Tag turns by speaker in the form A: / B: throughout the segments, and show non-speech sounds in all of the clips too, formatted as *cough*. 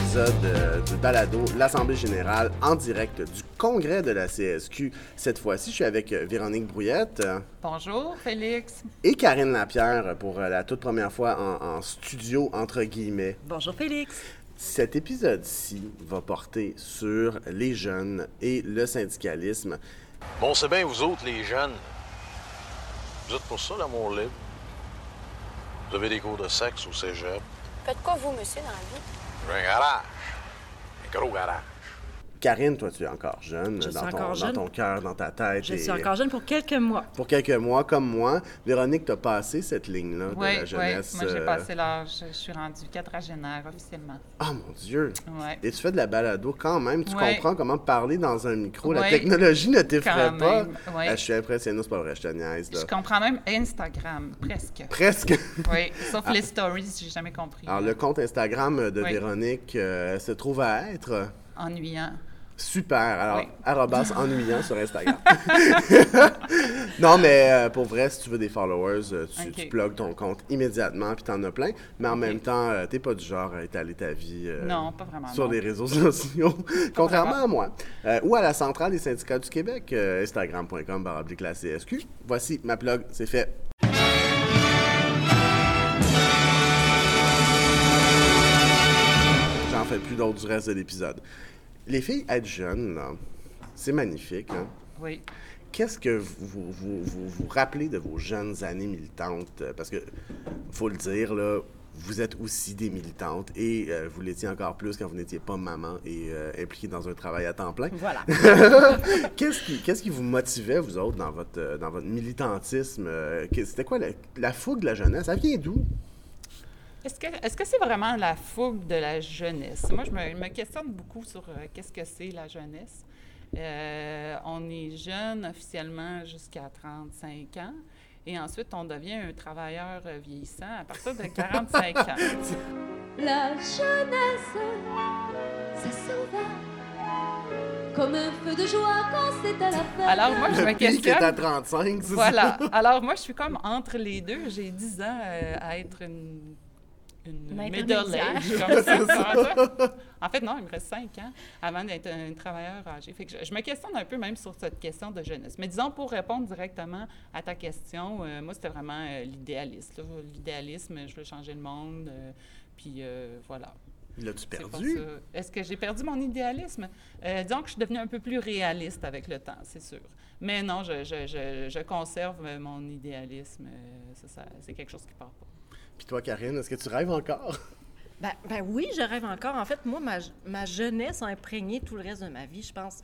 A: épisode euh, du Balado, l'Assemblée générale en direct du congrès de la CSQ. Cette fois-ci, je suis avec euh, Véronique Brouillette. euh,
B: Bonjour, Félix.
A: Et Karine Lapierre pour la toute première fois en, en studio, entre guillemets.
C: Bonjour Félix.
A: Cet épisode-ci va porter sur les jeunes et le syndicalisme.
D: Bon, c'est bien vous autres, les jeunes. Vous êtes pour ça, l'amour libre? Vous avez des cours de sexe au cégep?
E: Faites quoi, vous, monsieur, dans la vie?
D: J'ai un garage. Un gros garage.
A: Karine, toi, tu es encore jeune,
C: Je
A: dans,
C: suis
A: ton,
C: encore
A: dans
C: jeune.
A: ton cœur, dans ta tête.
C: Je
A: et-
C: suis encore jeune pour quelques mois.
A: Pour quelques mois, comme moi. Véronique, tu as passé cette ligne-là de
B: Oui,
A: la
B: oui.
A: jeunesse.
B: Moi, j'ai
A: euh,
B: passé l'âge. Je suis rendue quadragénaire officiellement.
A: Ah, mon Dieu!
B: Ouais.
A: Et tu fais de la balado quand même. Tu
B: Ouais.
A: comprends comment parler dans un micro. La technologie ne t'effraie pas. Ah, je suis impressionné, c'est pas vrai, je te niaise. Là.
B: Je comprends même Instagram, presque.
A: Presque. *laughs*
B: Oui, sauf les stories, j'ai jamais compris.
A: Alors, le compte Instagram de
B: Oui.
A: Véronique euh, se trouve à être?
B: Ennuyant.
A: Super. Alors,
B: Oui.
A: arrobas *laughs* ennuyant sur Instagram. *laughs* non, mais euh, pour vrai, si tu veux des followers, euh, tu,
B: Ok.
A: tu plugues ton compte immédiatement, puis t'en as plein. Mais en même temps, euh, t'es pas du genre à étaler ta vie
B: Non, pas vraiment,
A: sur
B: non.
A: les réseaux *laughs* sociaux, contrairement à moi. Ou à la centrale des syndicats du Québec, euh, instagram.com baroblique la CSQ. Voici ma plug, c'est fait. J'en fais plus d'autres du reste de l'épisode. Les filles, être jeunes, là, c'est magnifique. hein?
B: Oui.
A: Qu'est-ce que vous vous, vous, vous- vous rappelez de vos jeunes années militantes? Parce que, faut le dire, là, vous êtes aussi des militantes et euh, vous l'étiez encore plus quand vous n'étiez pas maman et euh, impliquée dans un travail à temps plein.
C: Voilà. *laughs*
A: Qu'est-ce qui, qu'est-ce qui vous motivait, vous autres, dans votre, dans votre militantisme? Euh, C'était quoi la, la fougue de la jeunesse? Ça vient d'où?
B: Est-ce que est-ce que c'est vraiment la fougue de la jeunesse? Moi, je me, me questionne beaucoup sur euh, qu'est-ce que c'est la jeunesse. Euh, on est jeune officiellement jusqu'à 35 ans. Et ensuite, on devient un travailleur euh, vieillissant à partir de 45 ans. *laughs*
F: La jeunesse, ça s'en va comme un feu de joie quand c'est à la fête.
B: Alors, moi, je me
A: est à
B: questionne.
A: 35, c'est
B: Voilà.
A: ça?
B: Alors, moi, je suis comme entre les deux. J'ai 10 ans euh, à être une, une middle age, comme *laughs* ça. En fait, non, il me reste 5 ans avant d'être un travailleur âgé. Fait que je, je me questionne un peu même sur cette question de jeunesse. Mais disons, pour répondre directement à ta question, euh, moi, c'était vraiment euh, l'idéaliste. là. L'idéalisme, je veux changer le monde. euh, puis euh, voilà.
A: L'as-tu perdu?
B: Est-ce que j'ai perdu mon idéalisme? Euh, disons que je suis devenue un peu plus réaliste avec le temps, c'est sûr. Mais non, je, je- je- je conserve mon idéalisme. euh, ça, ça- c'est quelque chose qui part pas.
A: Puis toi, Karine, est-ce que tu rêves encore? *laughs*
C: Ben, ben oui, je rêve encore. En fait, moi, ma, ma jeunesse a imprégné tout le reste de ma vie, je pense.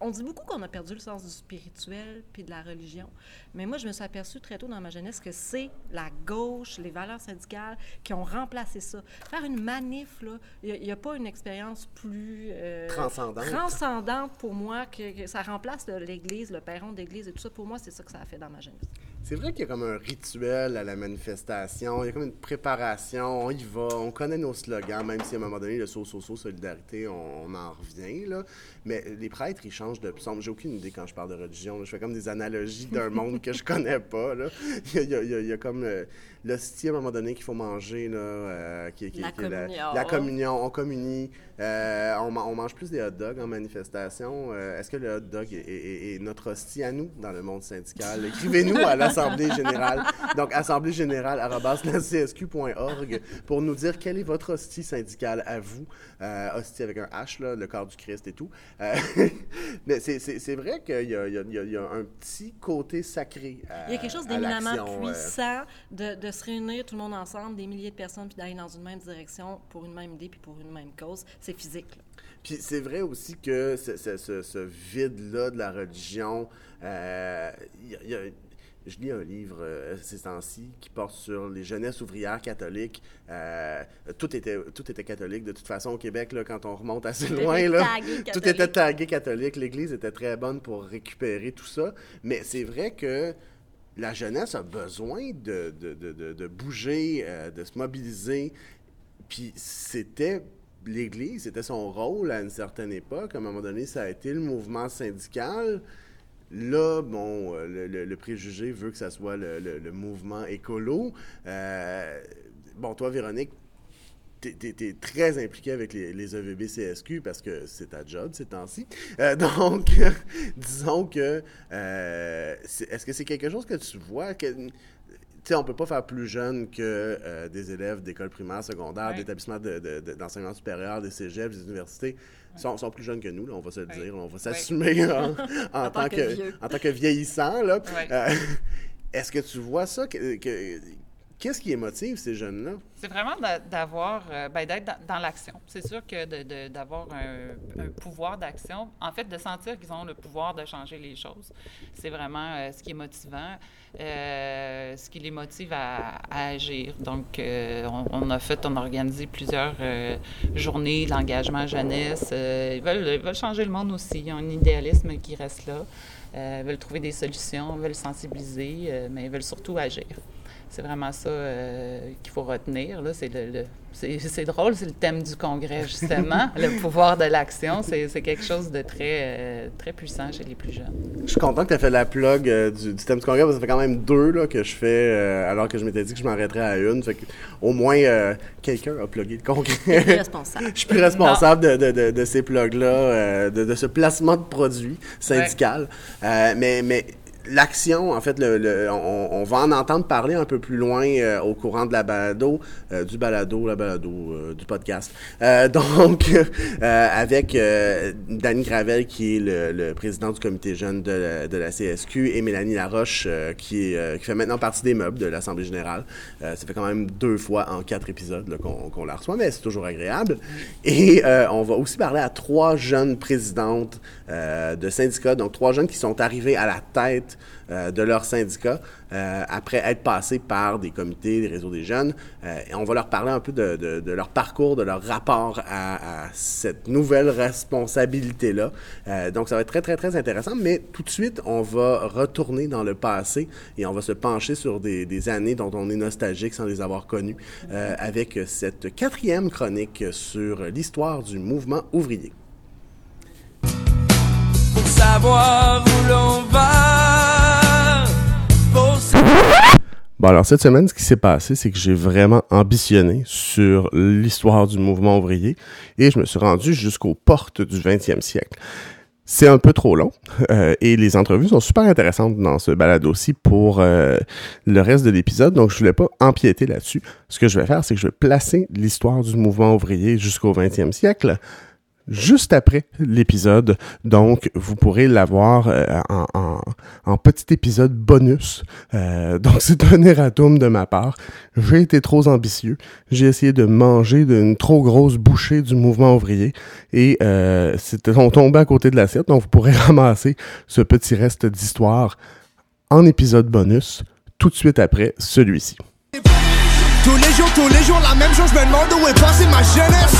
C: On dit beaucoup qu'on a perdu le sens du spirituel puis de la religion, mais moi, je me suis aperçue très tôt dans ma jeunesse que c'est la gauche, les valeurs syndicales qui ont remplacé ça. Faire une manif, là, il n'y a, pas une expérience plus... euh,
A: Transcendante.
C: Transcendante pour moi, que, que ça remplace l'Église, le perron d'église et tout ça. Pour moi, c'est ça que ça a fait dans ma jeunesse.
A: C'est vrai qu'il y a comme un rituel à la manifestation, il y a comme une préparation, on y va, on connaît nos slogans, même si à un moment donné, le saut, saut, saut, solidarité, on, on en revient, là. Mais les prêtres, ils changent de psaume. J'ai aucune idée quand je parle de religion, là. Je fais comme des analogies d'un *laughs* monde que je connais pas, là. Il y a, il y a- il y a- il y a comme euh, l'hostie à un moment donné qu'il faut manger, là, euh, qui, qui-
C: La
A: qui est
C: communion.
A: la communion, on communie. Euh, on, ma- on mange plus des hot dogs en manifestation. Euh, Est-ce que le hot dog est, est- est notre hostie à nous dans le monde syndical? *laughs* Écrivez-nous à l'Assemblée générale. Donc, assemblée générale csq.org pour nous dire quel est votre hostie syndicale à vous. Euh, hostie avec un H, là, le corps du Christ et tout. Euh, *laughs* mais c'est- vrai qu'il y, y a- y un petit côté sacré à
C: Il y a quelque chose d'éminemment
A: euh,
C: puissant de, de se réunir tout le monde ensemble, des milliers de personnes, puis d'aller dans une même direction pour une même idée puis pour une même cause. C'est physique. là.
A: Puis c'est vrai aussi que ce, ce- ce- ce vide-là de la religion, euh, y il y a- je lis un livre euh, ces temps-ci qui porte sur les jeunesses ouvrières catholiques. Euh, tout, était, tout était catholique de toute façon au Québec, là, quand on remonte assez
C: Tout
A: loin.
C: était
A: Là, tout était tagué catholique. L'Église était très bonne pour récupérer tout ça. Mais c'est vrai que la jeunesse a besoin de, de, de- de- de bouger, euh, de se mobiliser. Puis c'était l'Église, c'était son rôle à une certaine époque. À un moment donné, ça a été le mouvement syndical. Là, bon, euh, le, préjugé veut que ça soit le, mouvement écolo. Euh, bon, toi, Véronique, tu es, très impliqué avec les, EVB CSQ parce que c'est ta job ces temps-ci. Euh, *laughs* donc, *laughs* disons que, est-ce que c'est quelque chose que tu vois que, sais, on peut pas faire plus jeune que euh, des élèves d'école primaire, secondaire,
B: Ouais.
A: d'établissements de- de- de- d'enseignement supérieur, des cégeps, des universités. sont, sont plus jeunes que nous, là, on va se le
B: Ouais.
A: dire, on va s'assumer en, en tant,
C: que
A: en tant que vieillissant. Là.
B: Ouais.
A: Euh, *laughs* Est-ce que tu vois ça? que- que- Qu'est-ce qui motive ces jeunes-là?
B: C'est vraiment d'a- d'avoir, euh, ben, d'être dans, l'action. C'est sûr que d'avoir un, pouvoir d'action, en fait, de sentir qu'ils ont le pouvoir de changer les choses, c'est vraiment euh, ce qui est motivant, euh, ce qui les motive à, agir. Donc, on, a fait, on a organisé plusieurs journées d'engagement jeunesse. Ils, veulent, ils veulent changer le monde aussi. Ils ont un idéalisme qui reste là. Ils veulent trouver des solutions, ils veulent sensibiliser, mais ils veulent surtout agir. C'est vraiment ça euh, qu'il faut retenir. Là. C'est, le, le- c'est, c'est drôle, c'est le thème du congrès, justement. *laughs* le pouvoir de l'action, c'est, c'est quelque chose de très, euh, très puissant chez les plus jeunes.
A: Je suis content que tu aies fait la plug euh, du, du thème du congrès, parce que ça fait quand même deux là, que je fais, euh, alors que je m'étais dit que je m'arrêterais à une. Fait que, au moins, euh, quelqu'un a plugué le congrès.
C: Responsable.
A: Je suis plus responsable *laughs* de, de, de, de ces plugs-là, euh, de, de ce placement de produits syndical. Euh, mais, mais l'action, en fait, le, le- on, on va en entendre parler un peu plus loin euh, au courant de la balado, euh, du balado, la balado, euh, du podcast. Euh, *laughs* donc, euh, avec euh, Danny Gravel, qui est le, le président du comité jeune de la, de la CSQ, et Mélanie Laroche, qui, qui fait maintenant partie des meubles de l'Assemblée générale. Ça fait quand même deux fois en quatre épisodes qu'on qu'on la reçoit, mais c'est toujours agréable. Et on va aussi parler à trois jeunes présidentes euh, de syndicats, donc trois jeunes qui sont arrivés à la tête euh, de leur syndicat euh, après être passés par des comités, des réseaux des jeunes. Et on va leur parler un peu de, leur parcours, de leur rapport à, cette nouvelle responsabilité-là. Donc ça va être très, très, très intéressant. Mais tout de suite, on va retourner dans le passé et on va se pencher sur des, des années dont on est nostalgique sans les avoir connues avec cette quatrième chronique sur l'histoire du mouvement ouvrier.
G: Pour savoir où l'on va. Pour
A: Bon, alors cette semaine, ce qui s'est passé, c'est que j'ai vraiment ambitionné sur l'histoire du mouvement ouvrier et je me suis rendu jusqu'aux portes du 20e siècle. C'est un peu trop long *laughs* euh, et les entrevues sont super intéressantes dans ce balado aussi pour euh, le reste de l'épisode, donc je voulais pas empiéter là-dessus. Ce que je vais faire, c'est que je vais placer l'histoire du mouvement ouvrier jusqu'au 20e siècle juste après l'épisode. Donc, vous pourrez l'avoir euh, en, en, petit épisode bonus. Euh, *laughs* donc, c'est un erratum de ma part. J'ai été trop ambitieux. J'ai essayé de manger d'une trop grosse bouchée du mouvement ouvrier et euh, on tombé à côté de l'assiette. Donc, vous pourrez *laughs* ramasser ce petit reste d'histoire en épisode bonus tout de suite après celui-ci.
G: Tous les jours, tous les jours, la même chose, je me demande où est passée ma jeunesse.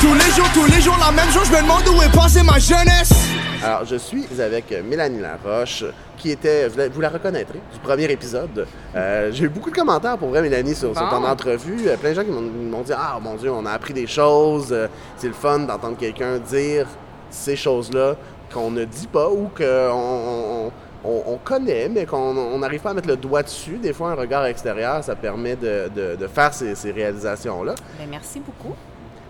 G: Tous les jours, tous les jours, la même chose, je me demande où est passée ma jeunesse.
A: Alors, je suis avec Mélanie Laroche, qui était, vous la, reconnaîtrez, du premier épisode. Euh, J'ai eu beaucoup de commentaires pour vrai, Mélanie, sur, sur
B: Bon.
A: ton entrevue. Euh, plein de gens qui m'ont m'ont dit Ah, mon Dieu, on a appris des choses. Euh, C'est le fun d'entendre quelqu'un dire ces choses-là qu'on ne dit pas ou qu'on on, on- on connaît, mais qu'on on n'arrive pas à mettre le doigt dessus. Des fois, un regard extérieur, ça permet de, de- de faire ces, ces réalisations-là.
C: Ben, merci beaucoup.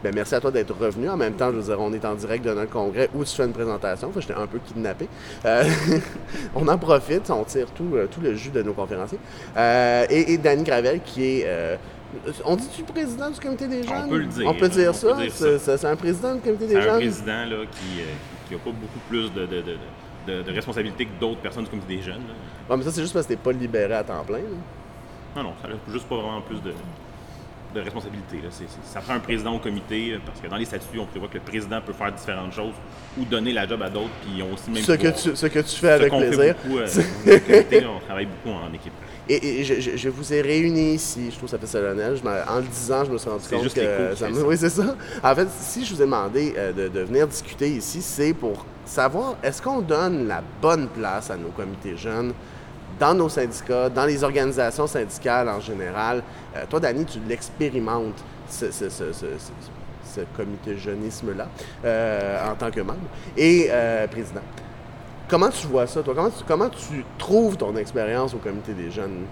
A: Ben, merci à toi d'être revenu. En même temps, je veux dire, on est en direct de notre congrès où tu fais une présentation. Enfin, j'étais un peu kidnappé. Euh, *laughs* on en profite, on tire tout, euh, tout le jus de nos conférenciers. Euh, et, et Danny Gravel, qui est. euh, on dit-tu président du comité des jeunes?
H: On peut le dire,
A: On peut dire
H: on
A: ça? C'est-
H: ça.
A: C'est c'est un président du comité
H: C'est
A: des
H: un
A: jeunes?
H: président là, qui n'a pas beaucoup plus de, de, de, de, de responsabilités que d'autres personnes comité des jeunes. là.
A: Ouais, mais ça, c'est juste parce que t'es pas libéré à temps plein. là.
H: Non, non, ça n'a juste pas vraiment plus de, de là. C'est- ça prend un président au comité, euh, parce que dans les statuts, on prévoit que le président peut faire différentes choses ou donner la job à d'autres, puis ils ont aussi même
A: Ce que, tu, ce que tu fais avec plaisir.
H: beaucoup, euh, *laughs* comité, on travaille beaucoup en équipe.
A: Et, et je, je- je vous ai réunis ici, je trouve ça fait solennel. En le disant, je me suis rendu compte
H: juste
A: que ça me-. Oui, c'est ça. En fait, si je vous ai demandé euh, de, de venir discuter ici, c'est pour savoir est-ce qu'on donne la bonne place à nos comités jeunes dans nos syndicats, dans les organisations syndicales en général. Euh, toi, Dani, tu l'expérimentes, ce, ce- ce- ce- comité jeunisme-là, euh, en tant que membre et euh, président. Comment tu vois ça, toi? Comment comment tu trouves ton expérience au comité des jeunes?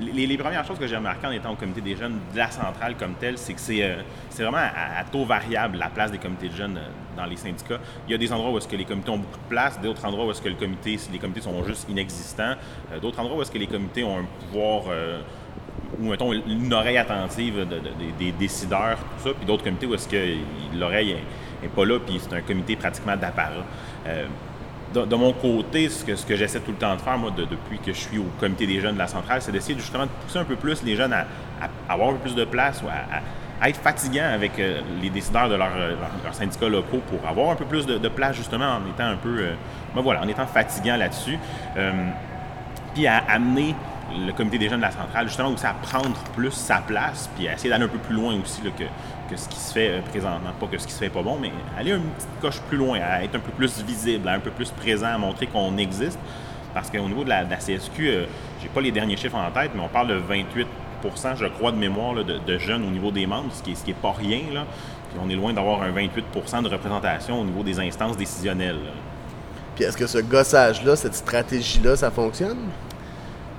H: Les, premières choses que j'ai remarquées en étant au comité des jeunes de la centrale comme telle, c'est que c'est euh, vraiment à, taux variable la place des comités de jeunes euh, dans les syndicats. Il y a des endroits où est-ce que les comités ont beaucoup de place, d'autres endroits où est-ce que les comités sont juste inexistants, euh, d'autres endroits où est-ce que les comités ont un pouvoir ou une oreille attentive de- de- de- des décideurs, tout ça, puis d'autres comités où est-ce que il- l'oreille est, est pas là, puis c'est un comité pratiquement d'apparat. Euh, de, mon côté, ce que, ce que j'essaie tout le temps de faire, moi, de- depuis que je suis au comité des jeunes de la centrale, c'est d'essayer justement de pousser un peu plus les jeunes à, avoir un peu plus de place ou à, être fatigants avec euh, les décideurs de leurs leur, leurs syndicats locaux pour avoir un peu plus de, place justement en étant un peu, euh, ben voilà, en étant fatigant là-dessus. Euh, puis à amener le comité des jeunes de la centrale, justement, aussi à prendre plus sa place, puis à essayer d'aller un peu plus loin aussi là, que, que ce qui se fait euh, présentement. Pas que ce qui se fait pas bon, mais aller une petite coche plus loin, à être un peu plus visible, à un peu plus présent, à montrer qu'on existe. Parce qu'au niveau de la, de la CSQ, euh, j'ai pas les derniers chiffres en tête, mais on parle de 28% je crois, de mémoire là, de, de jeunes au niveau des membres, ce qui est, ce qui est pas rien. Là. Puis on est loin d'avoir un 28% de représentation au niveau des instances décisionnelles. là.
A: Puis est-ce que ce gossage-là, cette stratégie-là, ça fonctionne?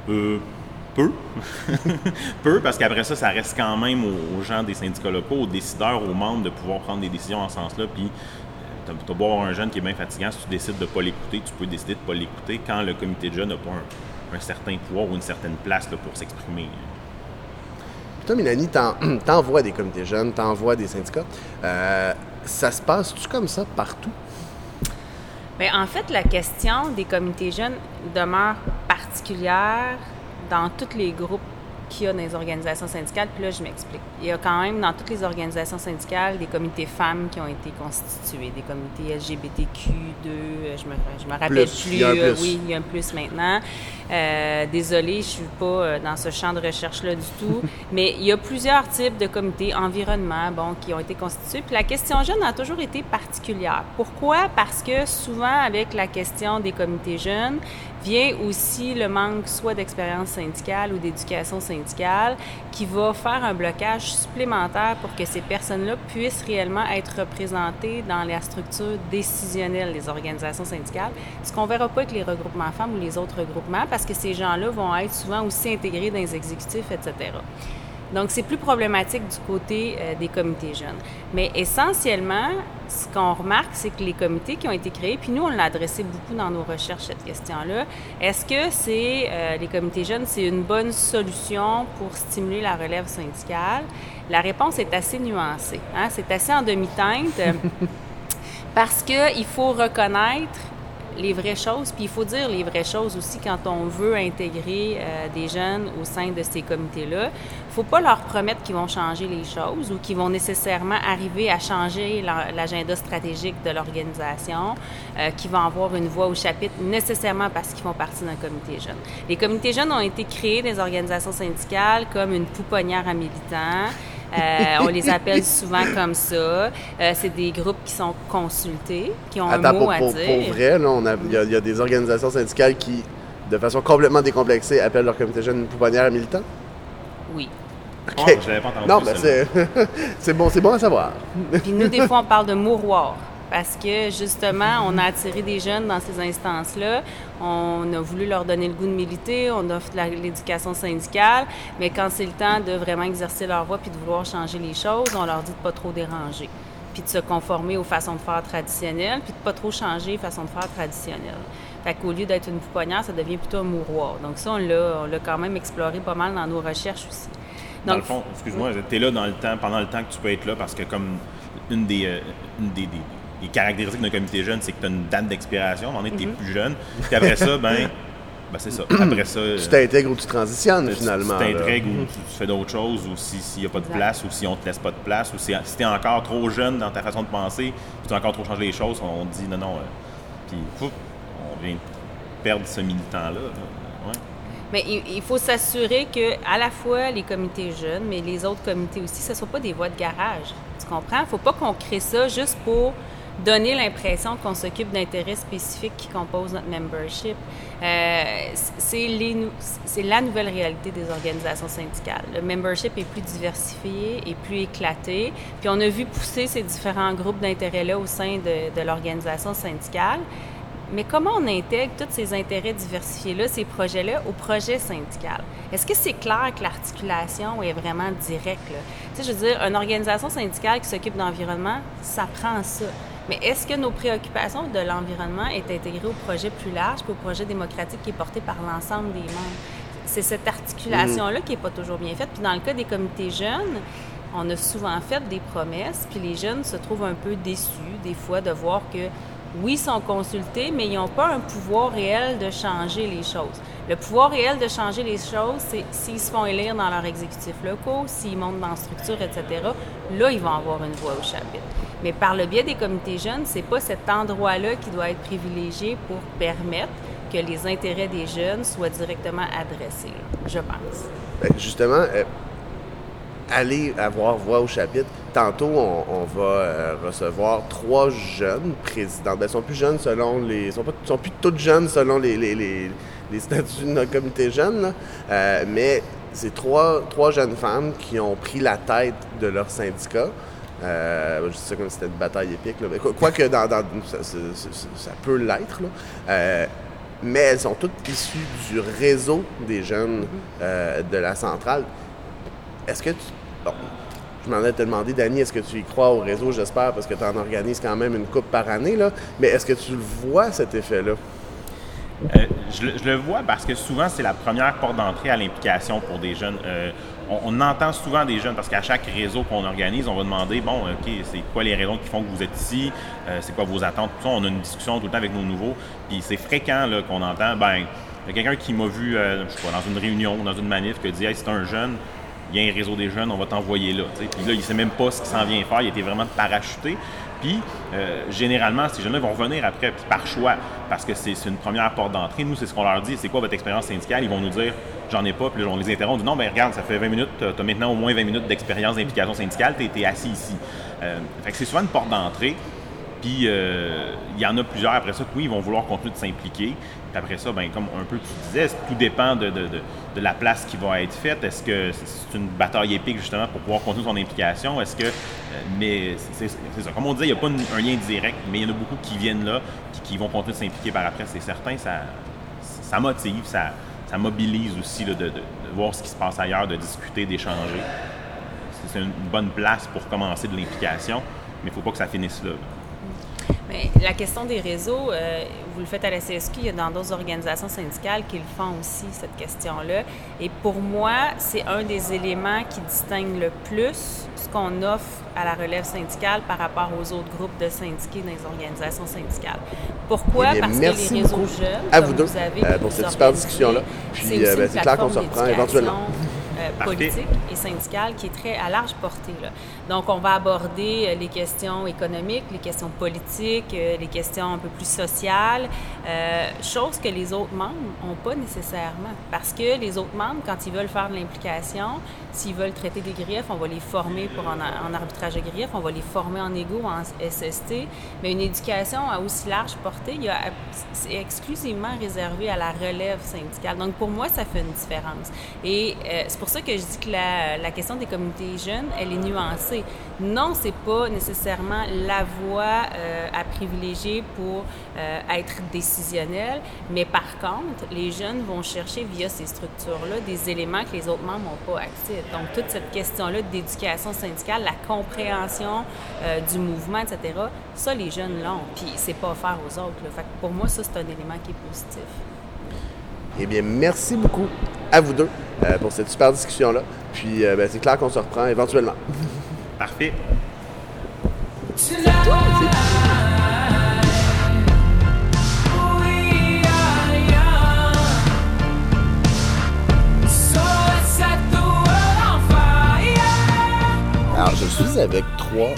H: Euh, peu. *laughs* peu, parce qu'après ça, ça reste quand même aux, aux gens des syndicats locaux, aux décideurs, aux membres de pouvoir prendre des décisions en ce sens-là. Puis, tu as beau avoir un jeune qui est bien fatigant, si tu décides de ne pas l'écouter, tu peux décider de ne pas l'écouter quand le comité de jeunes n'a pas un, un certain pouvoir ou une certaine place là, pour s'exprimer.
A: Puis toi, Mélanie, t'en- *clears throat* t'envoies des comités jeunes, t'envoies des syndicats. Euh, ça se passe-tu comme ça partout?
I: Bien, en fait, la question des comités jeunes demeure particulière dans tous les groupes qu'il y a dans les organisations syndicales. Puis là, je m'explique. Il y a quand même dans toutes les organisations syndicales des comités femmes qui ont été constitués, des comités LGBTQ2, euh, je me, je me rappelle
A: Plus.
I: plus.
A: Il y a un
I: euh,
A: plus.
I: oui, il y a un plus maintenant. Euh, désolée, je suis pas dans ce champ de recherche-là du tout, *laughs* mais il y a plusieurs types de comités environnement, bon, qui ont été constitués. Puis la question jeune a toujours été particulière. Pourquoi? Parce que souvent, avec la question des comités jeunes, vient aussi le manque soit d'expérience syndicale ou d'éducation syndicale qui va faire un blocage supplémentaire pour que ces personnes-là puissent réellement être représentées dans la structure décisionnelle des organisations syndicales, ce qu'on verra pas avec les regroupements femmes ou les autres regroupements parce que ces gens-là vont être souvent aussi intégrés dans les exécutifs, etc. Donc, c'est plus problématique du côté euh, des comités jeunes. Mais essentiellement, ce qu'on remarque, c'est que les comités qui ont été créés, puis nous, on l'a adressé beaucoup dans nos recherches, cette question-là, est-ce que c'est euh, les comités jeunes, c'est une bonne solution pour stimuler la relève syndicale? La réponse est assez nuancée. hein. C'est assez en demi-teinte *laughs* parce qu'il faut reconnaître les vraies choses, puis il faut dire les vraies choses aussi quand on veut intégrer euh, des jeunes au sein de ces comités-là. Il faut pas leur promettre qu'ils vont changer les choses ou qu'ils vont nécessairement arriver à changer la- l'agenda stratégique de l'organisation, euh, qu'ils vont avoir une voix au chapitre nécessairement parce qu'ils font partie d'un comité jeune. Les comités jeunes ont été créés des organisations syndicales comme une pouponnière à militants. Euh, on les appelle souvent comme ça. Euh, c'est des groupes qui sont consultés, qui ont
A: Attends,
I: un mot
A: pour,
I: à
A: pour-
I: dire.
A: pour vrai, là, on a- il y, a- il y a des organisations syndicales qui, de façon complètement décomplexée, appellent leur comité jeune une pouponnière à militants?
I: Oui.
A: OK.
H: Je l'avais pas entendu,
A: Non, ben c'est *laughs* c'est bon, c'est bon à savoir.
I: Puis nous, des fois, on parle de mouroir. Parce que justement, on a attiré des jeunes dans ces instances-là. On a voulu leur donner le goût de militer, on offre l'éducation syndicale, mais quand c'est le temps de vraiment exercer leur voix puis de vouloir changer les choses, on leur dit de pas trop déranger, puis de se conformer aux façons de faire traditionnelles, puis de pas trop changer les façons de faire traditionnelles. Fait qu'au lieu d'être une pouponnière, ça devient plutôt un mouroir. Donc ça, on l'a, quand même exploré pas mal dans nos recherches aussi.
H: Dans
I: Donc,
H: le fond, excuse-moi, tu es là dans le temps, pendant le temps que tu peux être là, parce que comme une des, euh, une des, des- des caractéristiques d'un comité jeune, c'est que tu as une date d'expiration, à un moment donné, tu es
I: Mhm.
H: plus jeune. Puis après ça, ben, *laughs* ben c'est ça. Après ça,
A: Tu t'intègres ou tu transitionnes, finalement.
H: Tu t'intègres ou tu, tu fais d'autres choses, ou si- s'il n'y a pas de
I: Exact.
H: place, ou si on te laisse pas de place, ou si, si tu es encore trop jeune dans ta façon de penser, puis tu as encore trop changé les choses, on te dit non, non. euh, puis, on vient perdre ce militant-là. là. Ouais.
I: Mais il, il faut s'assurer que à la fois les comités jeunes, mais les autres comités aussi, ce ne sont pas des voies de garage. Tu comprends? Il ne faut pas qu'on crée ça juste pour donner l'impression qu'on s'occupe d'intérêts spécifiques qui composent notre membership. Euh, c'est la nouvelle réalité des organisations syndicales. Le membership est plus diversifié et plus éclaté. Puis on a vu pousser ces différents groupes d'intérêts-là au sein de, de l'organisation syndicale. Mais comment on intègre tous ces intérêts diversifiés-là, ces projets-là, au projet syndical? Est-ce que c'est clair que l'articulation est vraiment directe? Tu sais, je veux dire, une organisation syndicale qui s'occupe d'environnement, ça prend ça. Mais est-ce que nos préoccupations de l'environnement est intégrées au projet plus large, puis au projet démocratique qui est porté par l'ensemble des membres? C'est cette articulation-là qui n'est pas toujours bien faite. Puis dans le cas des comités jeunes, on a souvent fait des promesses, puis les jeunes se trouvent un peu déçus des fois de voir que oui, ils sont consultés, mais ils n'ont pas un pouvoir réel de changer les choses. Le pouvoir réel de changer les choses, c'est s'ils se font élire dans leurs exécutifs locaux, s'ils montent dans la structure, etc. Là, ils vont avoir une voix au chapitre. Mais par le biais des comités jeunes, c'est pas cet endroit-là qui doit être privilégié pour permettre que les intérêts des jeunes soient directement adressés, je pense.
A: Ben, justement, euh, aller avoir voix au chapitre. Tantôt, on, va euh, recevoir trois jeunes présidents. Ben, ils sont plus jeunes selon les. Ils sont, pas, sont plus toutes jeunes selon les, statuts de notre comité jeune. Euh, mais c'est trois jeunes femmes qui ont pris la tête de leur syndicat. Euh, je dis ça comme si c'était une bataille épique. Là. Quoique dans, dans, ça, ça, ça, peut l'être. Euh, mais elles sont toutes issues du réseau des jeunes euh, de la centrale. Est-ce que tu. Bon, je m'en ai te demander, Dani, est-ce que tu y crois au réseau, j'espère, parce que tu en organises quand même une coupe par année, là. Mais est-ce que tu le vois, cet effet-là?
H: Euh, je, le vois parce que souvent, c'est la première porte d'entrée à l'implication pour des jeunes. Euh, on, entend souvent des jeunes parce qu'à chaque réseau qu'on organise, on va demander bon, OK, c'est quoi les raisons qui font que vous êtes ici? Euh, C'est quoi vos attentes? Tout ça. On a une discussion tout le temps avec nos nouveaux. Puis c'est fréquent qu'on entend ben, il y a quelqu'un qui m'a vu, je sais pas, dans une réunion, dans une manif, qui a dit hey, c'est un jeune il y a un réseau des jeunes, on va t'envoyer là. Puis là, il ne sait même pas ce qu'il s'en vient faire, il était vraiment parachuté. Puis, euh, généralement, ces jeunes-là vont revenir après, par choix, parce que c'est une première porte d'entrée. Nous, c'est ce qu'on leur dit, c'est quoi votre expérience syndicale? Ils vont nous dire, j'en ai pas, puis là, on les interrompt, on dit, non, ben regarde, ça fait 20 minutes, tu as maintenant au moins 20 minutes d'expérience d'implication syndicale, tu es, assis ici. Euh, fait que c'est souvent une porte d'entrée. Puis euh, il y en a plusieurs après ça que oui, ils vont vouloir continuer de s'impliquer. Puis après ça, ben, comme un peu tu disais, tout dépend de, de, la place qui va être faite. Est-ce que c'est une bataille épique justement pour pouvoir continuer son implication? Est-ce que. Euh, mais c'est ça. Comme on disait, il n'y a pas un lien direct, mais il y en a beaucoup qui viennent là, qui, qui vont continuer de s'impliquer par après, c'est certain. Ça, ça motive, ça, ça mobilise aussi de, voir ce qui se passe ailleurs, de discuter, d'échanger. C'est une bonne place pour commencer de l'implication, mais il ne faut pas que ça finisse là.
I: Mais la question des réseaux, euh, vous le faites à la CSQ, il y a dans d'autres organisations syndicales qui le font aussi, cette question-là. Et pour moi, c'est un des éléments qui distingue le plus ce qu'on offre à la relève syndicale par rapport aux autres groupes de syndiqués dans les organisations syndicales. Pourquoi?
A: Eh bien,
I: Parce
A: merci
I: que les réseaux jeunes,
A: à vous deux
I: vous avez
A: euh, pour cette super discussion-là. Puis,
I: c'est
A: euh, ben, c'est clair qu'on se reprend éventuellement.
I: Euh, politique et syndicale qui est très à large portée. Là. Donc, on va aborder euh, les questions économiques, les questions politiques, euh, les questions un peu plus sociales, euh, choses que les autres membres n'ont pas nécessairement. Parce que les autres membres, quand ils veulent faire de l'implication, s'ils veulent traiter des griefs, on va les former pour en, arbitrage de griefs, on va les former en égo, en SST. Mais une éducation à aussi large portée, c'est exclusivement réservé à la relève syndicale. Donc, pour moi, ça fait une différence. Et euh, c'est pour ça que je dis que la, la question des communautés jeunes, elle est nuancée. Non, c'est pas nécessairement la voie euh, à privilégier pour euh, être décisionnel, mais par contre, les jeunes vont chercher via ces structures-là des éléments que les autres membres n'ont pas accès. Donc, toute cette question-là d'éducation syndicale, la compréhension euh, du mouvement, etc., ça, les jeunes l'ont, puis c'est pas offert aux autres. pour moi, ça, c'est un élément qui est positif.
A: Eh bien, merci beaucoup à vous deux pour cette super discussion-là. Puis, ben, c'est clair qu'on se reprend éventuellement. *laughs*
H: Parfait.
A: Alors, je suis avec trois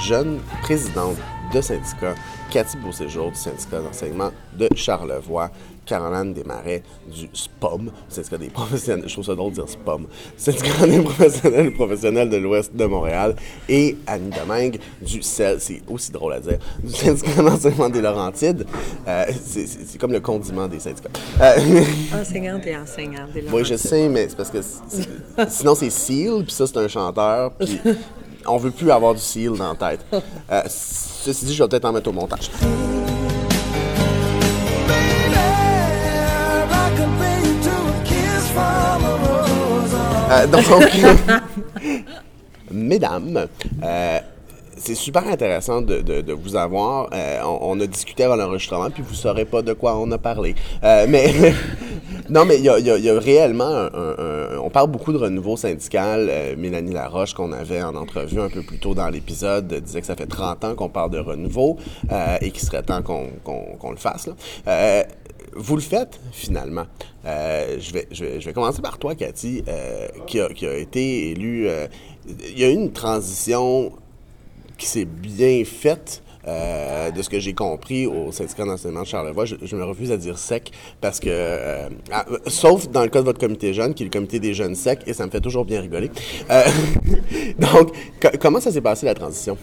A: jeunes présidentes de syndicats. Cathy Beauséjour du syndicat d'enseignement de Charlevoix, Caroline Desmarais du SPOM, syndicat des *laughs* professionnels, je trouve ça drôle de dire SPOM, syndicat *laughs* des professionnels professionnels de l'Ouest de Montréal, et Annie Domingue du CEL, c'est aussi drôle à dire, du syndicat d'enseignement des Laurentides. Euh, c'est- comme le condiment des syndicats. Euh, *laughs*
J: Enseignante et enseignante. des
A: oui, je
J: Laurentides.
A: sais, mais c'est parce que sinon c'est Seal, puis ça c'est un chanteur, puis on veut plus avoir du Seal dans la tête. Euh, ceci dit, je vais peut-être en mettre au montage. Euh, donc, *laughs* mesdames, euh, c'est super intéressant de, vous avoir. Euh, on, a discuté avant l'enregistrement, puis vous saurez pas de quoi on a parlé. Mais *laughs* non, mais il y a, réellement un, On parle beaucoup de renouveau syndical. Mélanie Laroche, qu'on avait en entrevue un peu plus tôt dans l'épisode, disait que ça fait 30 ans qu'on parle de renouveau et qu'il serait temps qu'on le fasse. Vous le faites, finalement. Euh, je, vais, je, vais, commencer par toi, Cathy, euh, qui, a, qui a été élue. euh, il y a eu une transition qui s'est bien faite. de ce que j'ai compris au syndicat d'enseignement de Charlevoix, je, me refuse à dire sec parce que, ah, sauf dans le cas de votre comité jeune, qui est le comité des jeunes secs, et ça me fait toujours bien rigoler. *laughs* Donc, co- comment ça s'est passé la transition?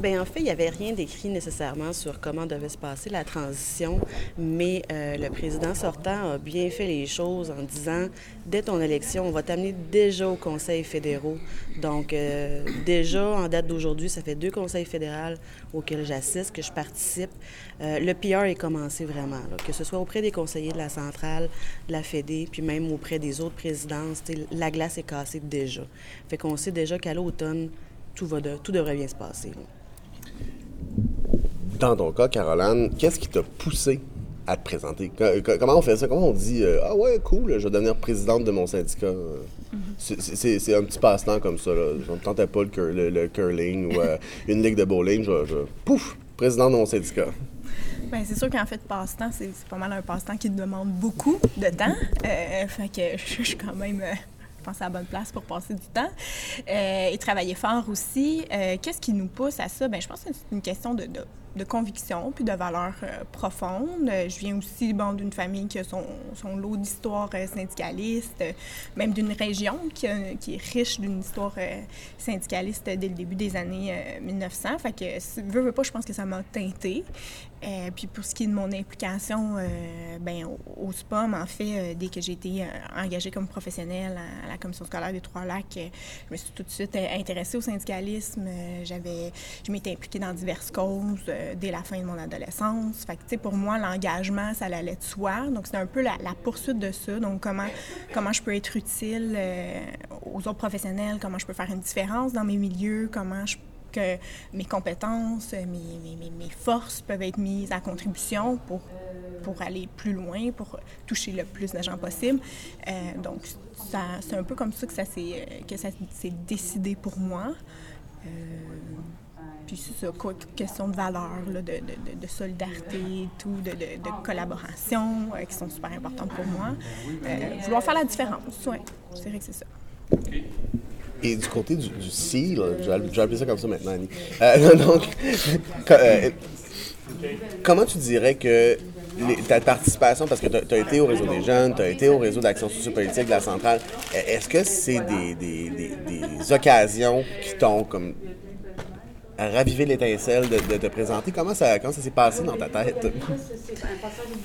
K: Bien, en fait, il n'y avait rien d'écrit nécessairement sur comment devait se passer la transition, mais euh, le président sortant a bien fait les choses en disant dès ton élection, on va t'amener déjà aux conseils fédéraux. Donc, euh, déjà, en date d'aujourd'hui, ça fait deux conseils fédéraux auxquels j'assiste, que je participe. Euh, le PR est commencé vraiment, que ce soit auprès des conseillers de la centrale, de la Fédé, puis même auprès des autres présidences. La glace est cassée déjà. Fait qu'on sait déjà qu'à l'automne, tout, va de- tout devrait bien se passer.
A: Dans ton cas, Caroline, qu'est-ce qui t'a poussé à te présenter? Co- co- Comment on fait ça? Comment on dit euh, Ah ouais, cool, je vais devenir présidente de mon syndicat? Euh, c'est- un petit passe-temps comme ça. Là. Je ne tentais pas le, cur- le- le curling ou euh, une ligue de bowling. Je, je- pouf, présidente de mon syndicat.
L: Bien, c'est sûr qu'en fait, passe-temps, c'est pas mal un passe-temps qui demande beaucoup de temps. Euh, fait que *laughs* je, suis quand même, euh, je pense, à la bonne place pour passer du temps. Euh, et travailler fort aussi. Euh, Qu'est-ce qui nous pousse à ça? Bien, je pense que c'est une question de, de, de conviction puis de valeurs euh, profondes. Euh, Je viens aussi bon, d'une famille qui a son, lot d'histoire euh, syndicaliste, euh, même d'une région qui, est riche d'une histoire euh, syndicaliste dès le début des années euh, 1900. Fait que, si- veux, pas, je pense que ça m'a teinté. Euh, puis pour ce qui est de mon implication euh, ben, au, au SPOM, en fait, euh, dès que j'ai été euh, engagée comme professionnelle à, à la commission scolaire des Trois-Lacs, euh, je me suis tout de suite euh, intéressée au syndicalisme. Euh, j'avais, je m'étais impliquée dans diverses causes euh, dès la fin de mon adolescence. Fait que, pour moi, l'engagement, ça allait de soi. Donc, c'est un peu la, poursuite de ça. Donc, comment, comment je peux être utile euh, aux autres professionnels, comment je peux faire une différence dans mes milieux, comment que mes compétences, mes, forces peuvent être mises à contribution pour, pour aller plus loin, pour toucher le plus de gens possible. Euh, donc, c'est un peu comme ça que ça s'est, décidé pour moi. Puis c'est question de valeur, de, de- de- solidarité, tout, de, de- collaboration, euh, qui sont super importantes pour moi. Euh, vouloir faire la différence, oui, je dirais que c'est ça.
A: Et du côté du, du je vais, appeler ça comme ça maintenant, Annie. Euh, *laughs* donc, euh, comment tu dirais que ta participation, parce que tu as, été au réseau des jeunes, tu as été au réseau d'action sociopolitique de la centrale, est-ce que c'est des- des- des occasions qui t'ont comme ravivé l'étincelle de, te présenter? Comment ça, comment ça s'est passé dans ta tête?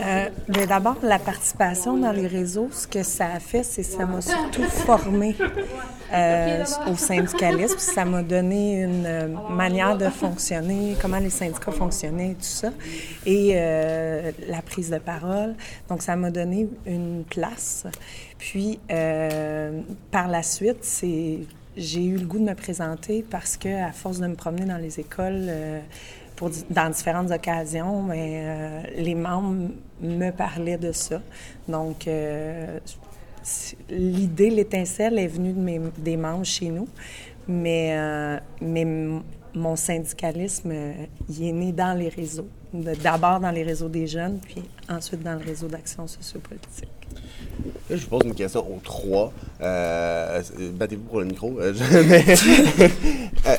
J: Euh, ben, D'abord, la participation dans les réseaux, ce que ça a fait, c'est que ça m'a surtout formé euh, au syndicalisme. Ça m'a donné une euh, manière de fonctionner, comment les syndicats fonctionnaient et tout ça, et la prise de parole. Donc, ça m'a donné une place. Puis, par la suite, c'est j'ai eu le goût de me présenter parce que, à force de me promener dans les écoles, euh, dans différentes occasions, euh, les membres me parlaient de ça. Donc, euh, l'idée, l'étincelle est venue de mes- des membres chez nous, mais, mon syndicalisme, euh, il est né dans les réseaux. D'abord dans les réseaux des jeunes, puis ensuite dans le réseau d'action sociopolitique.
A: Là, je vous pose une question aux trois. Euh, Battez-vous pour le micro. Euh, *laughs* Euh,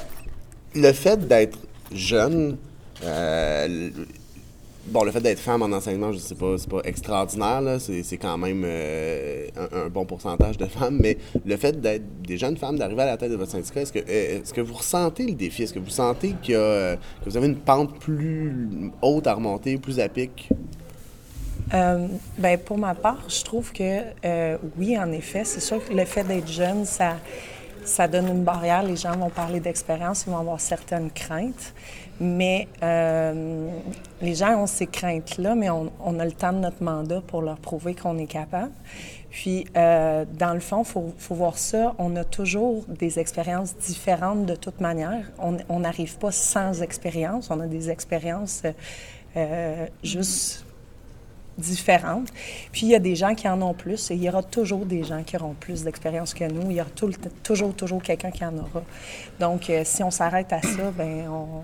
A: le fait d'être jeune, euh, bon, le fait d'être femme en enseignement, je sais pas, c'est pas extraordinaire, là. C'est, quand même euh, un, bon pourcentage de femmes, mais le fait d'être des jeunes femmes, d'arriver à la tête de votre syndicat, est-ce que, euh, est-ce que vous ressentez le défi? Est-ce que vous sentez euh, que vous avez une pente plus haute à remonter, plus à pic?
J: Ben, pour ma part, je trouve que oui, en effet, c'est sûr que le fait d'être jeune, ça, ça donne une barrière. Les gens vont parler d'expérience, ils vont avoir certaines craintes. Mais euh, les gens ont ces craintes-là, mais on, a le temps de notre mandat pour leur prouver qu'on est capable. Puis, euh, dans le fond, il faut, voir ça. On a toujours des expériences différentes de toute manière. On n'arrive pas sans expérience. On a des expériences euh, juste différentes. Puis, il y a des gens qui en ont plus et il y aura toujours des gens qui auront plus d'expérience que nous. Il y aura toujours, toujours quelqu'un qui en aura. Donc, si on s'arrête à ça, ben on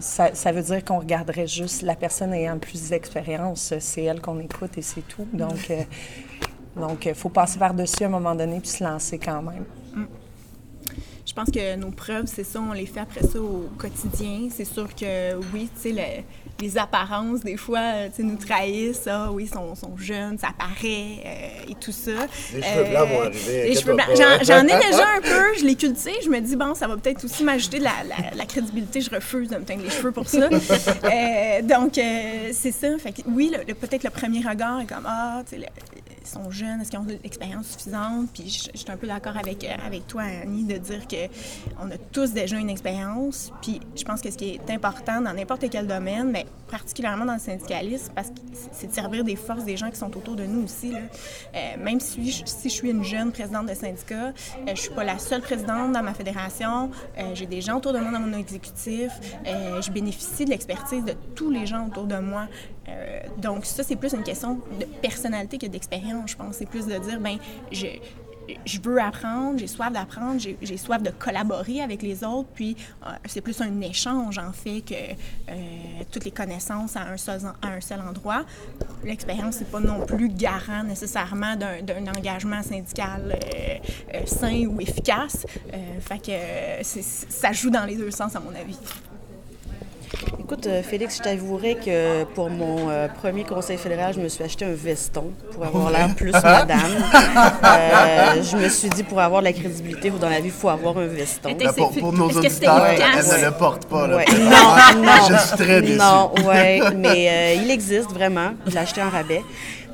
J: ça, ça, veut dire qu'on regarderait juste la personne ayant plus d'expérience. C'est elle qu'on écoute et c'est tout. Donc, euh, *laughs* donc, il faut passer par-dessus à un moment donné puis se lancer quand même. Mm.
L: Je pense que nos preuves, c'est ça, on les fait après ça au quotidien. C'est sûr que oui, tu sais, les apparences, des fois, euh, tu nous trahissent. Ah oui, ils sont, sont, jeunes, ça paraît euh, et tout ça.
A: Les cheveux blancs vont arriver.
L: Les cheveux blancs. J'en ai déjà un peu, je les cultive. Je me dis, bon, ça va peut-être aussi m'ajouter de la, la, crédibilité. Je refuse de me teindre les cheveux pour ça. *laughs* euh, donc, c'est ça. Fait que, oui, peut-être le premier regard est comme, ah, tu sais, sont jeunes, est-ce qu'ils ont l'expérience suffisante? Puis je, suis un peu d'accord avec, avec toi, Annie, de dire qu'on a tous déjà une expérience. Puis je pense que ce qui est important dans n'importe quel domaine, mais particulièrement dans le syndicalisme, parce que c'est de servir des forces des gens qui sont autour de nous aussi. Euh, même si je, si je suis une jeune présidente de syndicat, euh, je ne suis pas la seule présidente dans ma fédération. Euh, J'ai des gens autour de moi dans mon exécutif. Euh, je bénéficie de l'expertise de tous les gens autour de moi. Euh, donc ça, c'est plus une question de personnalité que d'expérience, je pense. C'est plus de dire, ben je, je veux apprendre, j'ai soif d'apprendre, j'ai soif de collaborer avec les autres, puis euh, c'est plus un échange en fait que euh, toutes les connaissances à un seul, à un seul endroit. L'expérience n'est pas non plus garant nécessairement d'un engagement syndical sain ou efficace. fait que ça joue dans les deux sens à mon avis.
K: Écoute, euh, Félix, je t'avouerai que pour mon euh, premier conseil fédéral, je me suis acheté un veston pour avoir l'air plus *laughs* madame. Euh, je me suis dit, pour avoir de la crédibilité dans la vie, il faut avoir un veston.
A: Ben, pour, pour, nos auditeurs, elle ne le porte pas. Là,
K: ouais. Non, *laughs* non. Je suis très déçue. Non, oui, mais il existe vraiment. Je l'ai acheté en rabais.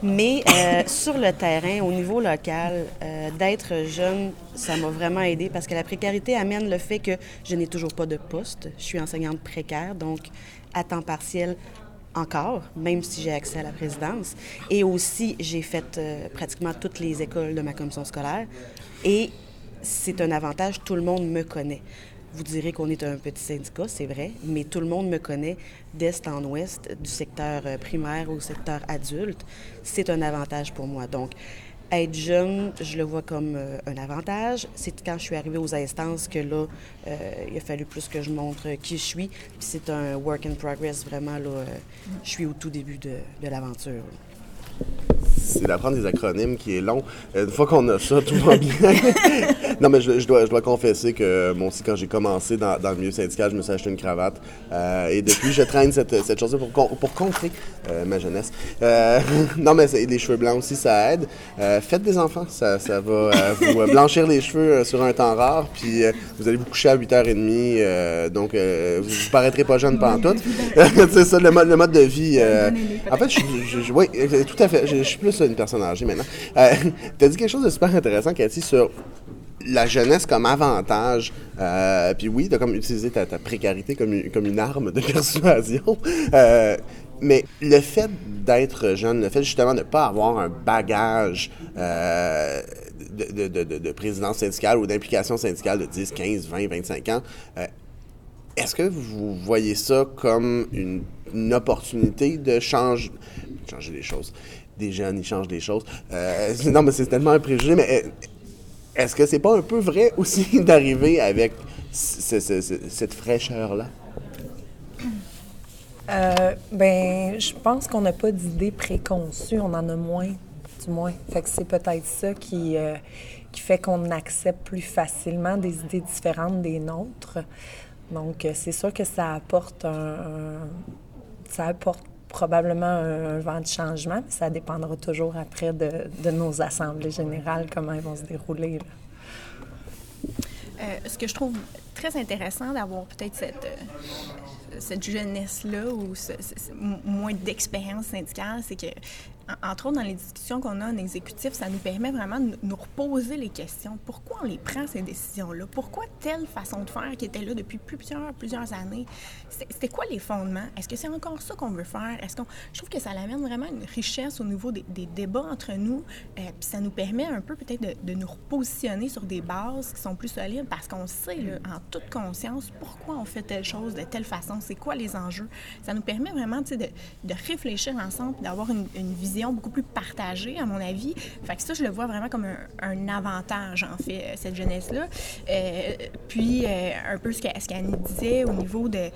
K: Mais euh, sur le terrain, au niveau local, euh, d'être jeune, ça m'a vraiment aidé parce que la précarité amène le fait que je n'ai toujours pas de poste. Je suis enseignante précaire, donc à temps partiel encore, même si j'ai accès à la présidence. Et aussi, j'ai fait euh, pratiquement toutes les écoles de ma commission scolaire. Et c'est un avantage, tout le monde me connaît. Vous direz qu'on est un petit syndicat, c'est vrai, mais tout le monde me connaît d'est en ouest, du secteur euh, primaire au secteur adulte. C'est un avantage pour moi. Donc, être jeune, je le vois comme euh, un avantage. C'est quand je suis arrivée aux instances que là, euh, il a fallu plus que je montre qui je suis. Puis c'est un work in progress, vraiment. Là, je suis au tout début de l'aventure
A: c'est d'apprendre des acronymes qui est long. Une fois qu'on a ça, tout va bien. *laughs* non, mais je, dois, je dois confesser que moi aussi, quand j'ai commencé dans, dans, le milieu syndical, je me suis acheté une cravate. Euh, et depuis, je traîne cette, cette chose-là pour, pour contrer euh, ma jeunesse. Euh, *laughs* non, mais les cheveux blancs aussi, ça aide. faites des enfants, ça, ça va vous blanchir les cheveux sur un temps rare. Puis vous allez vous coucher à 8h30. donc, vous ne paraîtrez pas jeune pendant tout. *laughs* c'est ça, le mode, le mode de vie. en fait, je, je, oui, tout à Je, suis plus une personne âgée maintenant. Euh, *laughs* tu as dit quelque chose de super intéressant, Cathy, sur la jeunesse comme avantage. Euh, puis oui, as comme utilisé ta, précarité comme comme une arme de *laughs* persuasion. Euh, mais le fait d'être jeune, le fait justement de ne pas avoir un bagage de, de, de, de, présidence syndicale ou d'implication syndicale de 10, 15, 20, 25 ans, est-ce que vous voyez ça comme une, une opportunité de changer, changer les choses? des jeunes, ils changent des choses. Euh, non, mais c'est tellement un préjugé, mais euh, est-ce que c'est pas un peu vrai aussi *laughs* d'arriver avec cette fraîcheur-là?
J: Euh, ben, je pense qu'on n'a pas d'idées préconçues, on en a moins, du moins. Fait c'est peut-être ça qui, euh, qui fait qu'on accepte plus facilement des idées différentes des nôtres. Donc, c'est sûr que ça apporte un ça apporte probablement un, vent de changement, mais ça dépendra toujours après de, nos assemblées générales, comment elles vont se dérouler.
L: Euh, ce que je trouve très intéressant d'avoir peut-être cette, euh, jeunesse-là ou moins d'expérience syndicale, c'est que entre autres, dans les discussions qu'on a en exécutif, ça nous permet vraiment de nous reposer les questions. Pourquoi on les prend, ces décisions-là? Pourquoi telle façon de faire qui était là depuis plusieurs années? C'était quoi les fondements? Est-ce que c'est encore ça qu'on veut faire? Est-ce qu'on... Je trouve que ça amène vraiment une richesse au niveau des, débats entre nous, euh, puis ça nous permet un peu peut-être de, de, nous repositionner sur des bases qui sont plus solides parce qu'on sait, là, en toute conscience, pourquoi on fait telle chose de telle façon, c'est quoi les enjeux? Ça nous permet vraiment de, de réfléchir ensemble, d'avoir une, une vision beaucoup plus partagée, à mon avis. Fait que ça, je le vois vraiment comme un, avantage, en fait, euh, cette jeunesse-là. Euh, puis, euh, un peu ce qu'Annie disait au niveau de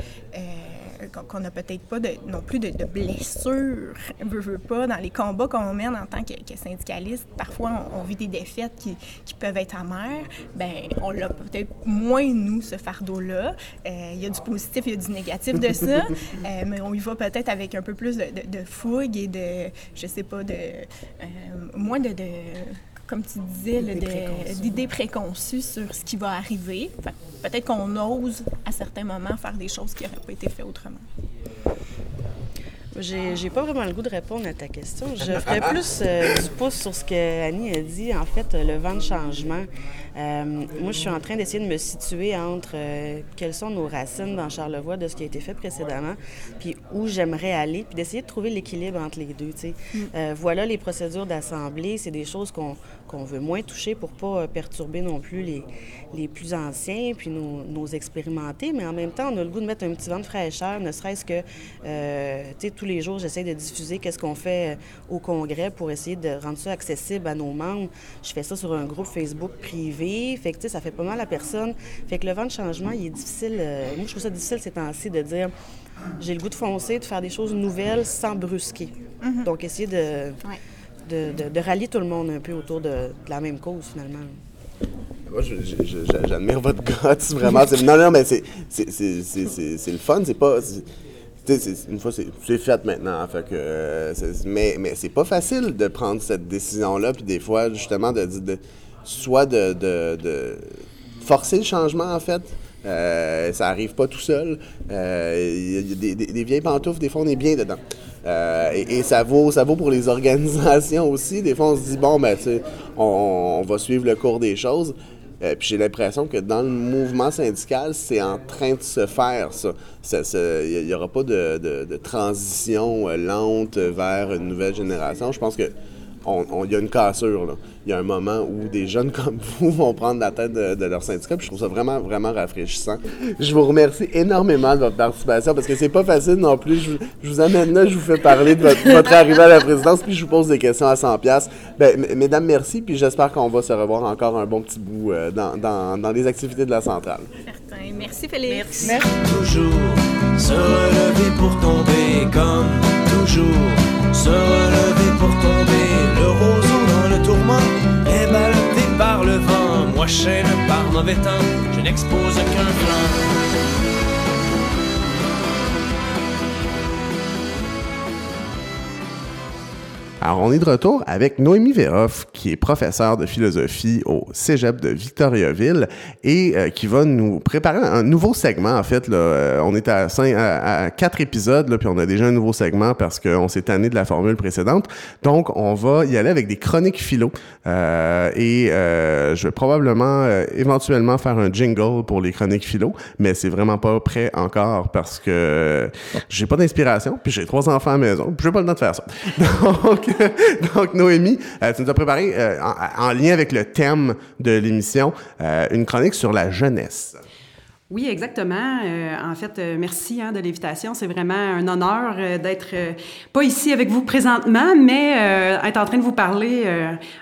L: qu'on n'a peut-être pas de, non plus de, blessures, *laughs* veut, veut pas, dans les combats qu'on mène en tant que, syndicaliste. Parfois, on, vit des défaites qui, qui, peuvent être amères. Ben, on l'a peut-être moins, nous, ce fardeau-là. Euh, il y a du positif, il y a du négatif de ça, *laughs* euh, mais on y va peut-être avec un peu plus de, de, fougue et de, je sais pas, de euh, moins de, comme tu disais, d'idées préconçues sur ce qui va arriver. Peut-être qu'on ose à certains moments faire des choses qui n'auraient pas été faites autrement.
K: J'ai pas vraiment le goût de répondre à ta question. Je *laughs* ferais plus euh, du pouce sur ce que Annie a dit, en fait, le vent de changement. Euh, moi, je suis en train d'essayer de me situer entre euh, quelles sont nos racines dans Charlevoix de ce qui a été fait précédemment, puis où j'aimerais aller, puis d'essayer de trouver l'équilibre entre les deux. Mm. Euh, voilà les procédures d'assemblée, c'est des choses qu'on veut moins toucher pour pas perturber non plus les, les plus anciens, puis nos, nos, expérimentés, mais en même temps, on a le goût de mettre un petit vent de fraîcheur, ne serait-ce que, tu sais, tous les jours, j'essaie de diffuser qu'est-ce qu'on fait au Congrès pour essayer de rendre ça accessible à nos membres. Je fais ça sur un groupe Facebook privé fait que, ça fait pas mal à personne. Fait que le vent de changement, il est difficile. Euh, moi, je trouve ça difficile ces temps-ci de dire j'ai le goût de foncer, de faire des choses nouvelles sans brusquer. Mm-hmm. Donc, essayer de, de, rallier tout le monde un peu autour de, la même cause, finalement.
A: Moi, j'admire votre gosse, *laughs* vraiment. non, non, mais c'est le fun. C'est pas une fois, c'est fait maintenant. Fait que, euh, mais mais c'est pas facile de prendre cette décision-là. Puis des fois, justement, de, de, soit de, de, forcer le changement, en fait. Euh, ça arrive pas tout seul. Euh, des, des, vieilles pantoufles, des fois, on est bien dedans. Euh, et, ça vaut ça vaut pour les *laughs* organisations aussi. Des fois, on se dit, bon, ben, on, on, va suivre le cours des choses. Euh, puis j'ai l'impression que dans le mouvement syndical, c'est en train de se faire, ça. Il n'y aura pas de, de, de transition lente vers une nouvelle génération. Je pense que il y a une cassure. Là. Il y a un moment où des jeunes comme *laughs* vous vont prendre la tête de, leur syndicat. Puis je trouve ça vraiment, vraiment rafraîchissant. Je vous remercie énormément de votre participation parce que c'est pas facile non plus. Je, vous amène là, je vous fais parler de votre, arrivée à la présidence, puis je vous pose des questions à 100 pièces. Ben, mesdames, merci. Puis j'espère qu'on va se revoir encore un bon petit bout euh, dans, dans, dans, les activités de la centrale.
L: Certain. Merci, Félix.
G: Merci. Toujours se relever pour tomber comme toujours se relever pour tomber, le roseau dans le tourment est ballotté par le vent. Moi, chaîne par mauvais temps, je n'expose qu'un flanc.
A: Alors, on est de retour avec Noémie Veroff, qui est professeure de philosophie au Cégep de Victoriaville et euh, qui va nous préparer un nouveau segment. En fait, là, euh, on est à, quatre épisodes, là, puis on a déjà un nouveau segment parce qu'on s'est tanné de la formule précédente. Donc, on va y aller avec des chroniques philo. Euh, et je vais probablement, éventuellement, faire un jingle pour les chroniques philo, mais c'est vraiment pas prêt encore parce que j'ai pas d'inspiration, puis j'ai trois enfants à la maison, puis j'ai pas le temps de faire ça. *laughs* Donc, *laughs* donc, Noémie, euh, tu nous as préparé, euh, en, lien avec le thème de l'émission, euh, une chronique sur la jeunesse.
M: Oui, exactement. en fait, merci hein, de l'invitation. C'est vraiment un honneur d'être pas ici avec vous présentement, mais être en train de vous parler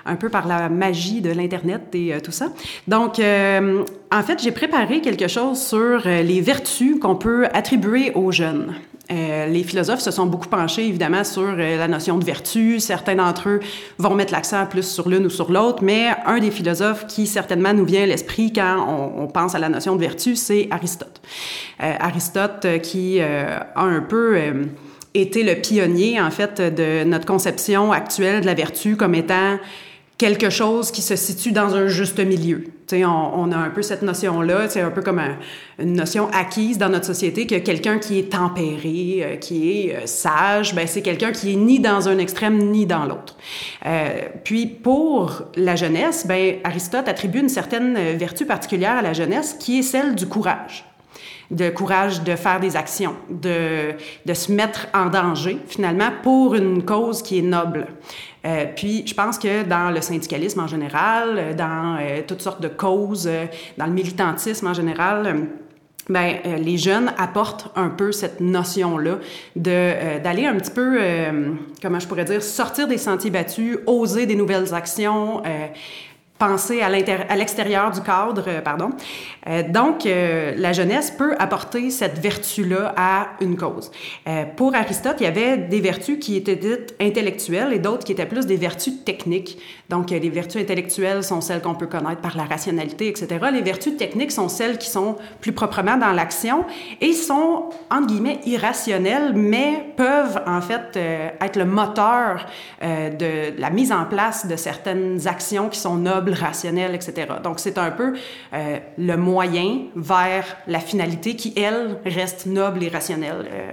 M: un peu par la magie de l'Internet et tout ça. Donc, en fait, j'ai préparé quelque chose sur les vertus qu'on peut attribuer aux jeunes. Euh, les philosophes se sont beaucoup penchés, évidemment, sur euh, la notion de vertu. Certains d'entre eux vont mettre l'accent plus sur l'une ou sur l'autre, mais un des philosophes qui certainement nous vient à l'esprit quand on, pense à la notion de vertu, c'est Aristote. Euh, Aristote euh, qui a un peu été le pionnier, en fait, de notre conception actuelle de la vertu comme étant quelque chose qui se situe dans un juste milieu. On, on, a un peu cette notion-là, c'est un peu comme une notion acquise dans notre société que quelqu'un qui est tempéré, euh, qui est euh, sage, ben c'est quelqu'un qui est ni dans un extrême ni dans l'autre. Euh, puis pour la jeunesse, ben Aristote attribue une certaine vertu particulière à la jeunesse qui est celle du courage de courage de faire des actions, de, de se mettre en danger, finalement, pour une cause qui est noble. Euh, puis, je pense que dans le syndicalisme en général, euh, dans euh, toutes sortes de causes, dans le militantisme en général, ben, les jeunes apportent un peu cette notion-là de d'aller un petit peu, comment je pourrais dire, sortir des sentiers battus, oser des nouvelles actions, penser à l'extérieur du cadre, euh, pardon. Euh, donc, euh, la jeunesse peut apporter cette vertu-là à une cause. pour Aristote, il y avait des vertus qui étaient dites intellectuelles et d'autres qui étaient plus des vertus techniques. Donc, les vertus intellectuelles sont celles qu'on peut connaître par la rationalité, etc. Les vertus techniques sont celles qui sont plus proprement dans l'action et sont, entre guillemets, irrationnelles, mais peuvent, en fait, être le moteur de la mise en place de certaines actions qui sont nobles rationnel, etc. Donc, c'est un peu euh, le moyen vers la finalité qui, elle, reste noble et rationnelle, euh,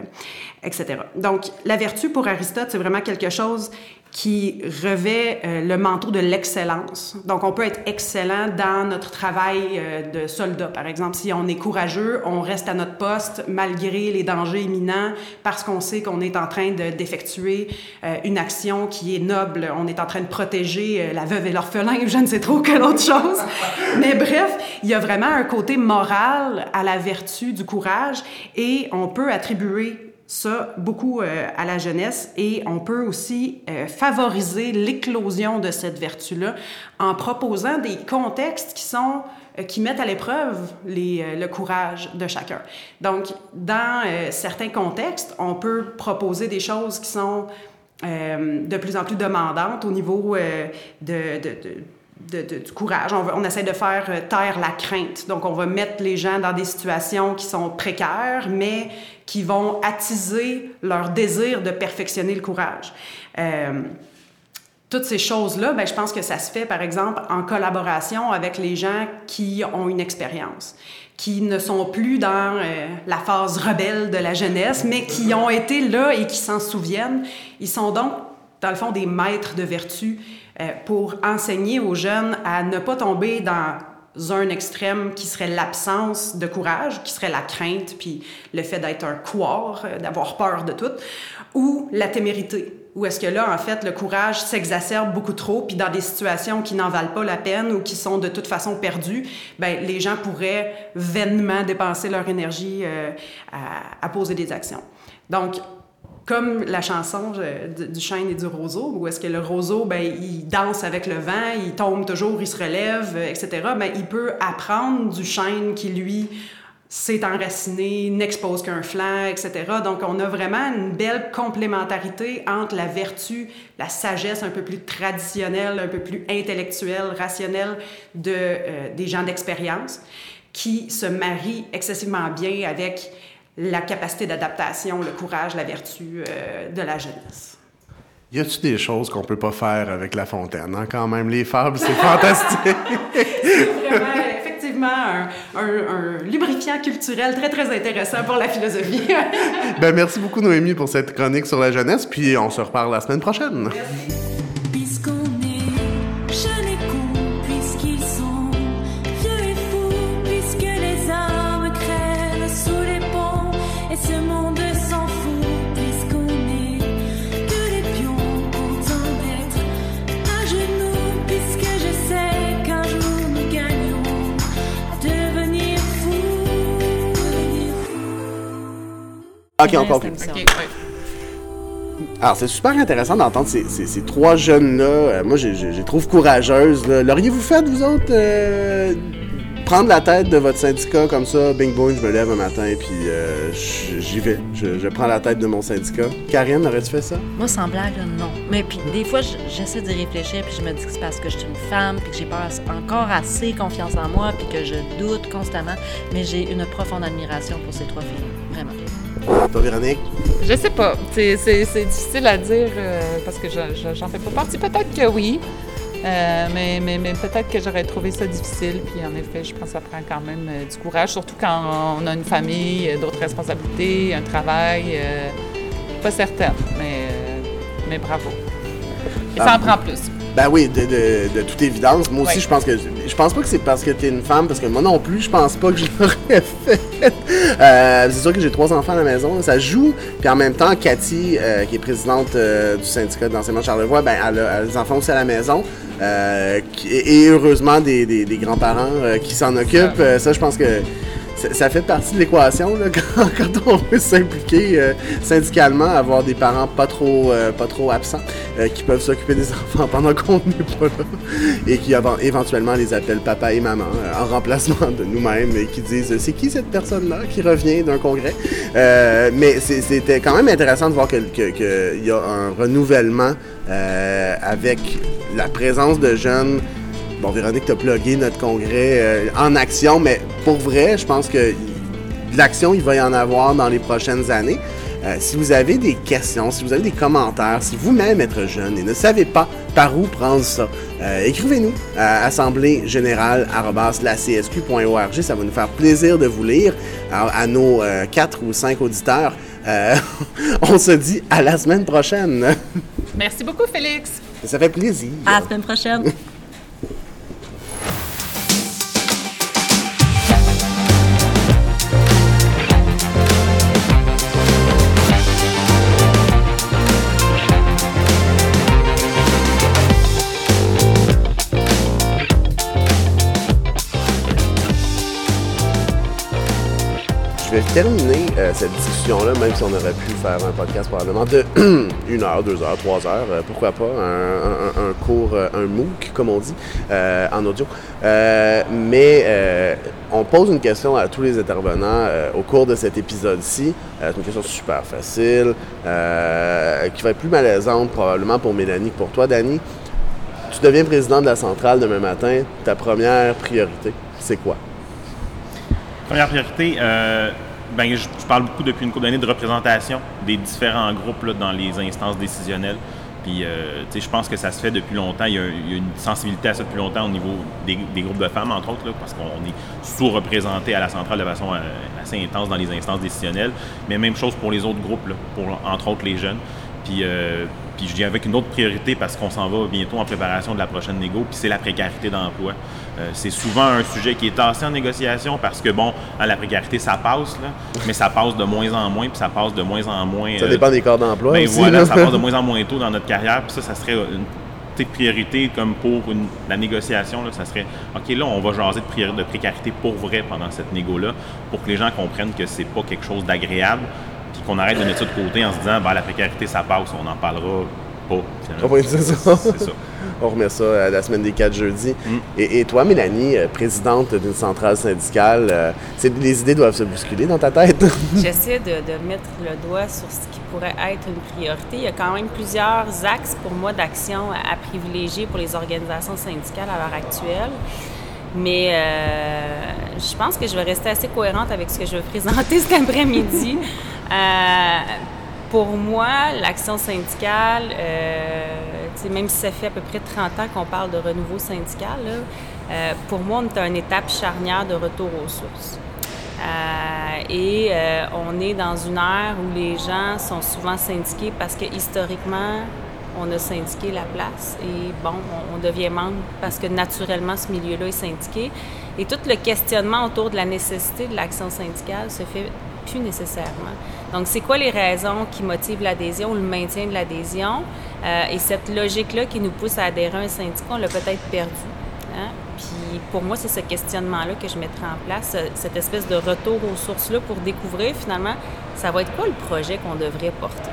M: etc. Donc, la vertu pour Aristote, c'est vraiment quelque chose qui revêt euh, le manteau de l'excellence. Donc, on peut être excellent dans notre travail euh, de soldat, par exemple. Si on est courageux, on reste à notre poste malgré les dangers imminents parce qu'on sait qu'on est en train d'effectuer euh, une action qui est noble. On est en train de protéger la veuve et l'orphelin, *laughs* je ne sais trop quelle autre chose. Mais bref, il y a vraiment un côté moral à la vertu du courage et on peut attribuer ça beaucoup euh, à la jeunesse et on peut aussi euh, favoriser l'éclosion de cette vertu-là en proposant des contextes qui sont euh, qui mettent à l'épreuve le courage de chacun. Donc, dans certains contextes, on peut proposer des choses qui sont de plus en plus demandantes au niveau du courage. On, essaie de faire taire la crainte. Donc, on va mettre les gens dans des situations qui sont précaires, mais qui vont attiser leur désir de perfectionner le courage. Euh, toutes ces choses-là, ben, je pense que ça se fait, par exemple, en collaboration avec les gens qui ont une expérience, qui ne sont plus dans euh, la phase rebelle de la jeunesse, mais qui ont été là et qui s'en souviennent. Ils sont donc, dans le fond, des maîtres de vertu euh, pour enseigner aux jeunes à ne pas tomber dans un extrême qui serait l'absence de courage, qui serait la crainte, puis le fait d'être un couard, euh, d'avoir peur de tout, ou la témérité, où est-ce que là, en fait, le courage s'exacerbe beaucoup trop, puis dans des situations qui n'en valent pas la peine ou qui sont de toute façon perdues, ben les gens pourraient vainement dépenser leur énergie euh, à, à poser des actions. Donc, comme la chanson euh, du chêne et du roseau, où est-ce que le roseau, ben, il danse avec le vent, il tombe toujours, il se relève, euh, etc., ben, il peut apprendre du chêne qui, lui, s'est enraciné, n'expose qu'un flanc, etc. Donc, on a vraiment une belle complémentarité entre la vertu, la sagesse un peu plus traditionnelle, un peu plus intellectuelle, rationnelle de, euh, des gens d'expérience, qui se marie excessivement bien avec la capacité d'adaptation, le courage, la vertu euh, de la jeunesse.
A: Y a-t-il des choses qu'on peut pas faire avec La Fontaine? Hein? Quand même, les fables, c'est *laughs* fantastique!
M: c'est vraiment, effectivement, un, un, lubrifiant culturel très, très intéressant pour la philosophie. *laughs*
A: ben, merci beaucoup, Noémie, pour cette chronique sur la jeunesse, puis on se reparle la semaine prochaine.
M: Merci.
A: Ok, encore plus. Alors, c'est super intéressant d'entendre ces, ces, trois jeunes-là. Euh, moi, je les trouve courageuses. L'auriez-vous fait, vous autres, euh, prendre la tête de votre syndicat comme ça, bing boom, je me lève un matin et puis euh, j'y vais. Je, prends la tête de mon syndicat. Karine, aurais-tu fait ça?
C: Moi, sans blague, non. Mais puis des fois, j'essaie d'y réfléchir puis je me dis que c'est parce que je suis une femme puis que j'ai pas encore assez confiance en moi puis que je doute constamment. Mais j'ai une profonde admiration pour ces trois filles. Vraiment.
A: Toi, Véronique?
B: Je sais pas. C'est difficile à dire euh, parce que j'en fais pas partie. Peut-être que oui. Euh, mais mais, mais peut-être que j'aurais trouvé ça difficile. Puis en effet, je pense que ça prend quand même euh, du courage, surtout quand on a une famille, euh, d'autres responsabilités, un travail. pas certaine, mais, mais bravo. Et ça en prend plus.
A: Ben oui, de, de- de toute évidence. Moi aussi, je pense que. Je pense pas que c'est parce que t'es une femme, parce que moi non plus, je pense pas que je *laughs* l'aurais fait. Euh, c'est sûr que j'ai trois enfants à la maison, ça joue. Puis en même temps, Cathy, euh, qui est présidente euh, du syndicat d'enseignement de Charlevoix, ben, elle a, elle a des enfants aussi à la maison. Euh, qui- et heureusement, des, des- des grands-parents euh, qui s'en occupent. Euh, ça, je pense que ça, fait partie de l'équation *laughs* quand, on veut s'impliquer euh, syndicalement, avoir des parents pas trop, euh, pas trop absents euh, qui peuvent s'occuper des *laughs* enfants pendant qu'on n'est pas là et qui éventuellement les appellent papa et maman en remplacement de nous-mêmes et qui disent c'est qui cette personne-là qui revient d'un congrès? Mais c'était quand même intéressant de voir qu'il que, y a un renouvellement avec la présence de jeunes Bon, Véronique, t'as plugué notre congrès euh, en action, mais pour vrai, je pense que de l'action, il va y en avoir dans les prochaines années. Euh, si vous avez des questions, si vous avez des commentaires, si vous-même êtes jeune et ne savez pas par où prendre ça, euh, écrivez-nous à assemblée-générale.org. Ça va nous faire plaisir de vous lire. Alors, à nos euh, quatre ou cinq auditeurs, euh, *laughs* on se dit à la semaine prochaine.
B: Merci beaucoup, Félix.
A: Ça fait plaisir.
C: À la semaine prochaine. *laughs*
A: terminer euh, cette discussion-là, même si on aurait pu faire un podcast probablement de *clears throat* une heure, deux heures, trois heures, euh, pourquoi pas, un, cours, euh, un MOOC, comme on dit, en audio. Mais on pose une question à tous les intervenants au cours de cet épisode-ci. C'est une question super facile, qui va être plus malaisante probablement pour Mélanie que pour toi, Dani. Tu deviens président de la centrale demain matin, ta première priorité, c'est quoi?
H: Première priorité, ben, je, parle beaucoup depuis une couple d'années de représentation des différents groupes là, dans les instances décisionnelles. Puis, euh, je pense que ça se fait depuis longtemps. Il y, a, une sensibilité à ça depuis longtemps au niveau des, des groupes de femmes, entre autres, là, parce qu'on est sous-représenté à la centrale de façon euh, assez intense dans les instances décisionnelles. Mais même chose pour les autres groupes, là, pour entre autres les jeunes. Puis, euh, puis je dis avec une autre priorité parce qu'on s'en va bientôt en préparation de la prochaine négo, puis c'est la précarité d'emploi. Euh, c'est souvent un sujet qui est tassé en négociation parce que, bon, hein, la précarité, ça passe, là, mais ça passe de moins en moins, puis ça passe de moins en moins.
A: Ça
H: euh,
A: dépend des corps d'emploi
H: ben
A: aussi,
H: voilà,
A: là.
H: ça passe de *laughs* moins en moins tôt dans notre carrière, puis ça, ça serait une petite priorité comme pour une- la négociation, là, ça serait OK, là, on va jaser de, priori- de précarité pour vrai pendant cette négo-là, pour que les gens comprennent que c'est pas quelque chose d'agréable, qu'on arrête de mettre ça de côté en se disant, ben, la précarité, ça passe, on n'en parlera pas.
A: c'est ça.
H: C'est ça.
A: On remet ça à la semaine des 4 jeudis.
H: Mm.
A: Et, et toi, Mélanie, euh, présidente d'une centrale syndicale, euh, les idées doivent se bousculer dans ta tête. *laughs*
I: J'essaie de, de mettre le doigt sur ce qui pourrait être une priorité. Il y a quand même plusieurs axes pour moi d'action à, à privilégier pour les organisations syndicales à l'heure actuelle. Mais euh, je pense que je vais rester assez cohérente avec ce que je vais présenter cet après-midi. *laughs* Euh, pour moi, l'action syndicale, euh, même si ça fait à peu près 30 ans qu'on parle de renouveau syndical, euh, pour moi, on est à une étape charnière de retour aux sources. Et on est dans une ère où les gens sont souvent syndiqués parce que historiquement, on a syndiqué la place et bon, on, on devient membre parce que naturellement, ce milieu-là est syndiqué. Et tout le questionnement autour de la nécessité de l'action syndicale se fait plus nécessairement. Donc, c'est quoi les raisons qui motivent l'adhésion ou le maintien de l'adhésion? Euh, et cette logique-là qui nous pousse à adhérer à un syndicat, on l'a peut-être perdu. Hein? Puis pour moi, c'est ce questionnement-là que je mettrai en place, ce- cette espèce de retour aux sources-là pour découvrir finalement, ça va être quoi le projet qu'on devrait porter?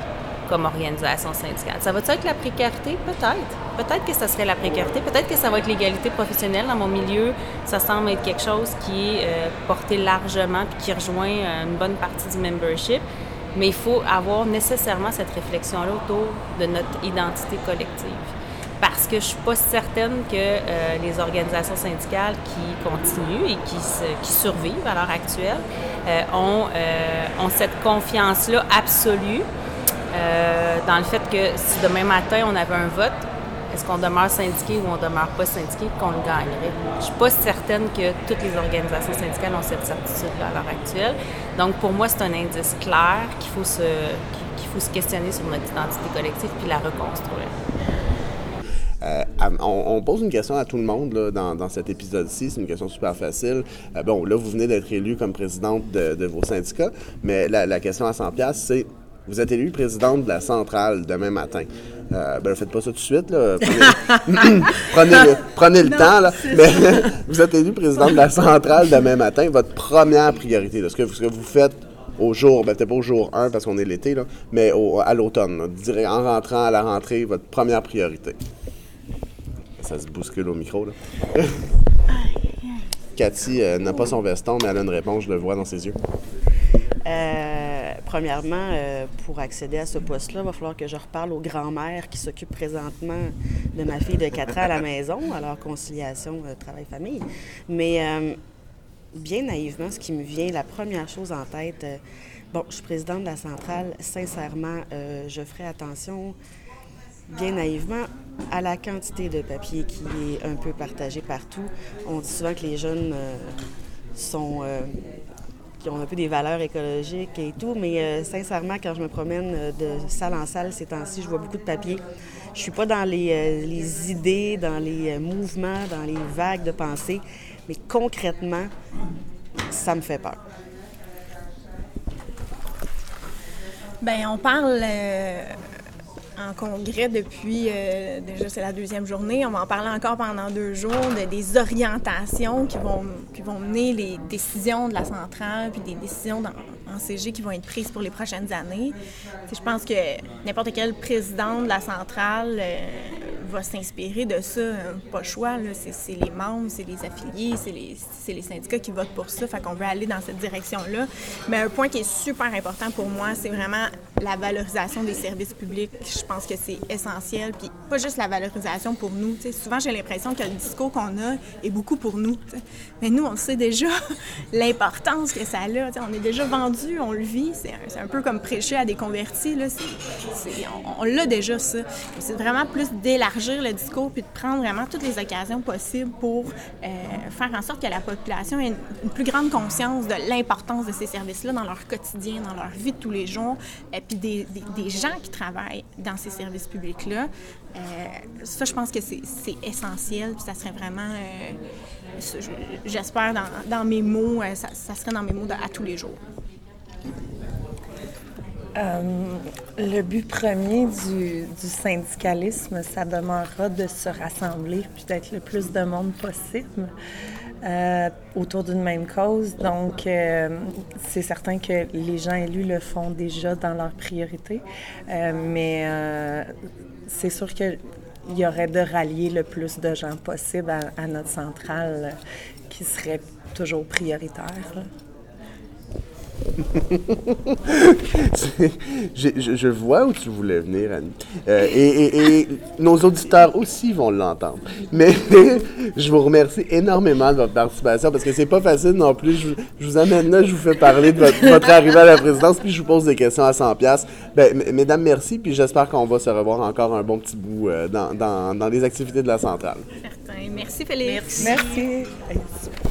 I: Comme organisation syndicale? Ça va être la précarité? Peut-être. Peut-être que ça serait la précarité. Peut-être que ça va être l'égalité professionnelle. Dans mon milieu, ça semble être quelque chose qui est euh, porté largement puis qui rejoint euh, une bonne partie du membership. Mais il faut avoir nécessairement cette réflexion-là autour de notre identité collective parce que je suis pas certaine que euh, les organisations syndicales qui continuent et qui, se- qui survivent à l'heure actuelle euh, ont, euh, ont cette confiance-là absolue euh, dans le fait que si demain matin on avait un vote, est-ce qu'on demeure syndiqué ou on demeure pas syndiqué, qu'on le gagnerait? Je suis pas certaine que toutes les organisations syndicales ont cette certitude-là à l'heure actuelle. Donc, pour moi, c'est un indice clair qu'il faut se, faut se questionner sur notre identité collective puis la reconstruire.
A: Euh, on, pose une question à tout le monde là, dans, cet épisode-ci. C'est une question super facile. Euh, bon, là, vous venez d'être élu comme présidente de, de, vos syndicats, mais la, la question à 100 c'est vous êtes élu présidente de la centrale demain matin. Euh, ben, faites pas ça tout de suite, là. *laughs* *laughs* Prenez, le, prenez le temps, là. Mais *laughs* vous êtes élu présidente de la centrale demain matin. Votre première priorité, ce, que, ce que vous faites au jour, ben, peut-être pas au jour 1 parce qu'on est l'été, là, mais à l'automne, en rentrant à la rentrée, votre première priorité. Ça se bouscule au micro, là. Cathy euh, n'a pas son veston, mais elle a une réponse, je le vois dans ses yeux.
K: Euh, premièrement, euh, pour accéder à ce poste-là, il va falloir que je reparle aux grands-mères qui s'occupent présentement de ma fille de 4 ans à la maison, alors conciliation travail-famille. Mais bien naïvement, ce qui me vient, la première chose en tête, bon, je suis présidente de la centrale, sincèrement, je ferai attention bien naïvement, à la quantité de papier qui est un peu partagé partout. On dit souvent que les jeunes euh, sont euh, qui ont un peu des valeurs écologiques et tout, mais euh, sincèrement, quand je me promène de salle en salle ces temps-ci, je vois beaucoup de papier. Je suis pas dans les, les idées, dans les mouvements, dans les vagues de pensée, mais concrètement, ça me fait peur.
L: Bien, on parle en congrès depuis, euh, déjà c'est la deuxième journée, on va en parler encore pendant deux jours, de, des orientations qui vont, qui vont mener les décisions de la centrale, puis des décisions en CG qui vont être prises pour les prochaines années. je pense que n'importe quel président de la centrale euh, va s'inspirer de ça. Pas le choix, c'est les membres, c'est les affiliés, c'est les, syndicats qui votent pour ça. Fait qu'on veut aller dans cette direction-là. Mais un point qui est super important pour moi, c'est vraiment la valorisation des services publics. Je pense que c'est essentiel. Puis pas juste la valorisation pour nous. souvent, j'ai l'impression que le discours qu'on a est beaucoup pour nous. Mais nous, on sait déjà *laughs* l'importance que ça a. on est déjà vendu, on le vit. C'est un, peu comme prêcher à des convertis. Là. on, on l'a déjà, ça. C'est vraiment plus d'élargir le discours puis de prendre vraiment toutes les occasions possibles pour euh, faire en sorte que la population ait une, plus grande conscience de l'importance de ces services-là dans leur quotidien, dans leur vie de tous les jours. Et puis des, des, gens qui travaillent dans ces services publics-là. Euh, ça, je pense que c'est essentiel. Puis ça serait vraiment, euh, j'espère, dans, dans, mes mots, ça, ça, serait dans mes mots à tous les jours.
J: Euh, le but premier du, syndicalisme, ça demeurera de se rassembler puis d'être le plus de monde possible euh, autour d'une même cause. Donc, euh, c'est certain que les gens élus le font déjà dans leurs priorités, mais c'est sûr qu'il y aurait de rallier le plus de gens possible à, notre centrale qui serait toujours prioritaire *laughs*
A: je, vois où tu voulais venir, Annie. Euh, et, nos auditeurs aussi vont l'entendre. Mais je vous remercie énormément de votre participation parce que c'est pas facile non plus. Je, vous amène là, je vous fais parler de votre, arrivée à la présidence, puis je vous pose des questions à 100 pièces. Ben, mesdames, merci, puis j'espère qu'on va se revoir encore un bon petit bout euh, dans, dans, dans, les activités de la centrale.
L: Certain. Merci, Félix.
J: Merci. merci.